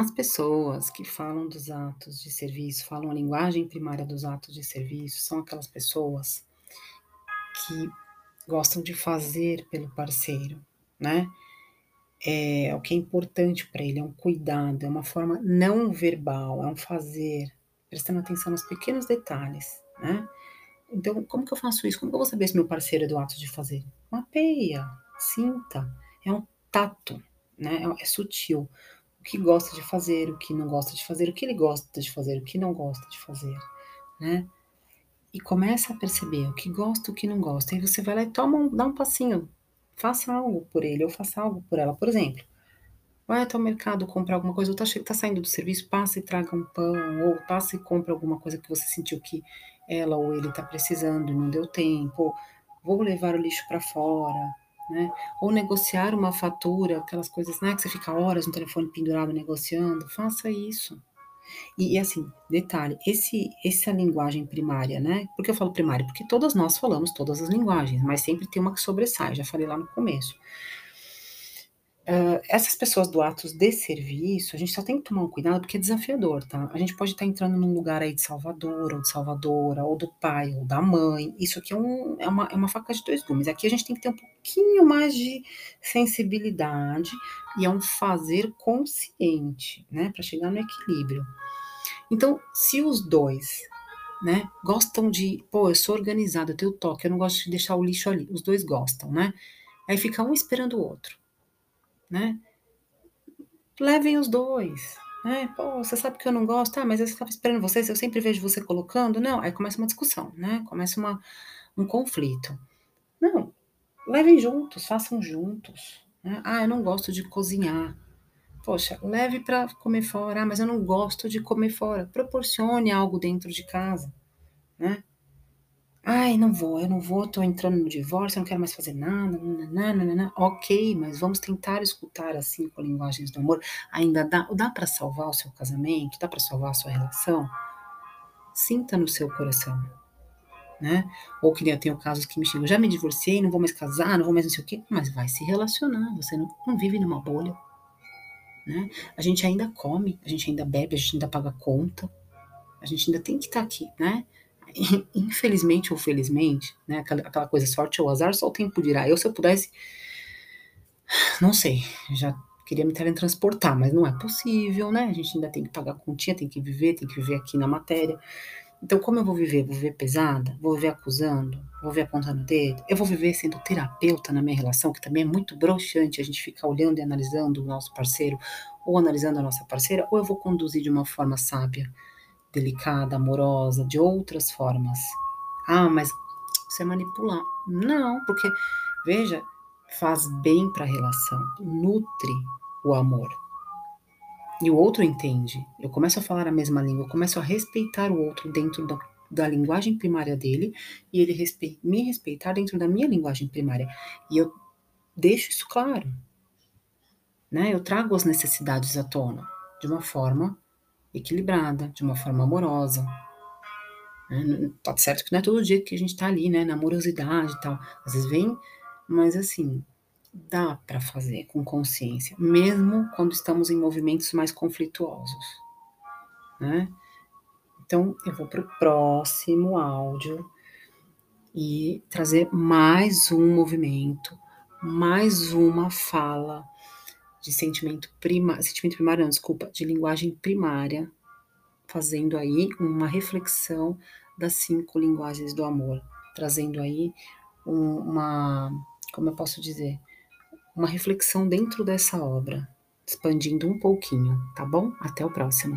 As pessoas que falam dos atos de serviço, falam a linguagem primária dos atos de serviço, são aquelas pessoas que gostam de fazer pelo parceiro, né? É, o que é importante para ele é um cuidado, é uma forma não verbal, é um fazer, prestando atenção nos pequenos detalhes, né? Então, como que eu faço isso? Como que eu vou saber se meu parceiro é do ato de fazer? Mapeia, sinta, é um tato, né? É, é sutil o que gosta de fazer, o que não gosta de fazer, o que ele gosta de fazer, o que não gosta de fazer, né? E começa a perceber o que gosta, o que não gosta. E você vai lá e toma um, dá um passinho, faça algo por ele ou faça algo por ela. Por exemplo, vai até o mercado comprar alguma coisa, ou tá, tá saindo do serviço, passa e traga um pão, ou passa e compra alguma coisa que você sentiu que ela ou ele tá precisando e não deu tempo, ou vou levar o lixo para fora, né? Ou negociar uma fatura, aquelas coisas, né, que você fica horas no telefone pendurado negociando, faça isso. E, e, assim, detalhe, esse, essa linguagem primária, né? Por que eu falo primária? Porque todas nós falamos todas as linguagens, mas sempre tem uma que sobressai, já falei lá no começo. Essas pessoas do atos de serviço, a gente só tem que tomar um cuidado porque é desafiador, tá? A gente pode estar entrando num lugar aí de Salvador, ou de Salvadora, ou do pai, ou da mãe. Isso aqui é, um, é, uma, é uma faca de dois gumes. Aqui a gente tem que ter um pouquinho mais de sensibilidade e é um fazer consciente, né? Para chegar no equilíbrio. Então, se os dois, né, gostam de, pô, eu sou organizado, eu tenho toque, eu não gosto de deixar o lixo ali. Os dois gostam, né? Aí fica um esperando o outro né? Levem os dois, né? Pô, você sabe que eu não gosto, ah, mas eu estava esperando você, eu sempre vejo você colocando. Não, aí começa uma discussão, né? Começa uma, um conflito. Não, levem juntos, façam juntos. Né? Ah, eu não gosto de cozinhar. Poxa, leve para comer fora. Ah, mas eu não gosto de comer fora. Proporcione algo dentro de casa, né? Ai, não vou, eu não vou, tô entrando no divórcio, eu não quero mais fazer nada, nananana. ok, mas vamos tentar escutar as cinco linguagens do amor. Ainda dá, dá para salvar o seu casamento, dá para salvar a sua relação? Sinta no seu coração, né? Ou que eu tenho casos que me chegam, já me divorciei, não vou mais casar, não vou mais não sei o quê, mas vai se relacionar, você não, não vive numa bolha, né? A gente ainda come, a gente ainda bebe, a gente ainda paga conta, a gente ainda tem que estar tá aqui, né? infelizmente ou felizmente, né, aquela, aquela coisa sorte ou azar, só o tempo dirá. Eu, se eu pudesse, não sei, já queria me teletransportar, mas não é possível, né? A gente ainda tem que pagar continha, tem que viver, tem que viver aqui na matéria. Então, como eu vou viver? Vou viver pesada? Vou viver acusando? Vou viver apontando o dedo? Eu vou viver sendo terapeuta na minha relação, que também é muito broxante a gente ficar olhando e analisando o nosso parceiro, ou analisando a nossa parceira, ou eu vou conduzir de uma forma sábia, delicada, amorosa, de outras formas. Ah, mas você manipular. Não, porque, veja, faz bem para a relação, nutre o amor. E o outro entende. Eu começo a falar a mesma língua, eu começo a respeitar o outro dentro da, da linguagem primária dele e ele respe, me respeitar dentro da minha linguagem primária. E eu deixo isso claro. Né? Eu trago as necessidades à tona de uma forma equilibrada, de uma forma amorosa. Né? Tá certo que não é todo dia que a gente tá ali, né, na amorosidade e tal. Às vezes vem, mas assim, dá para fazer com consciência, mesmo quando estamos em movimentos mais conflituosos, né? Então, eu vou para o próximo áudio e trazer mais um movimento, mais uma fala de sentimento primário, sentimento primário, não, desculpa, de linguagem primária, fazendo aí uma reflexão das cinco linguagens do amor, trazendo aí um, uma, como eu posso dizer, uma reflexão dentro dessa obra, expandindo um pouquinho, tá bom? Até o próximo.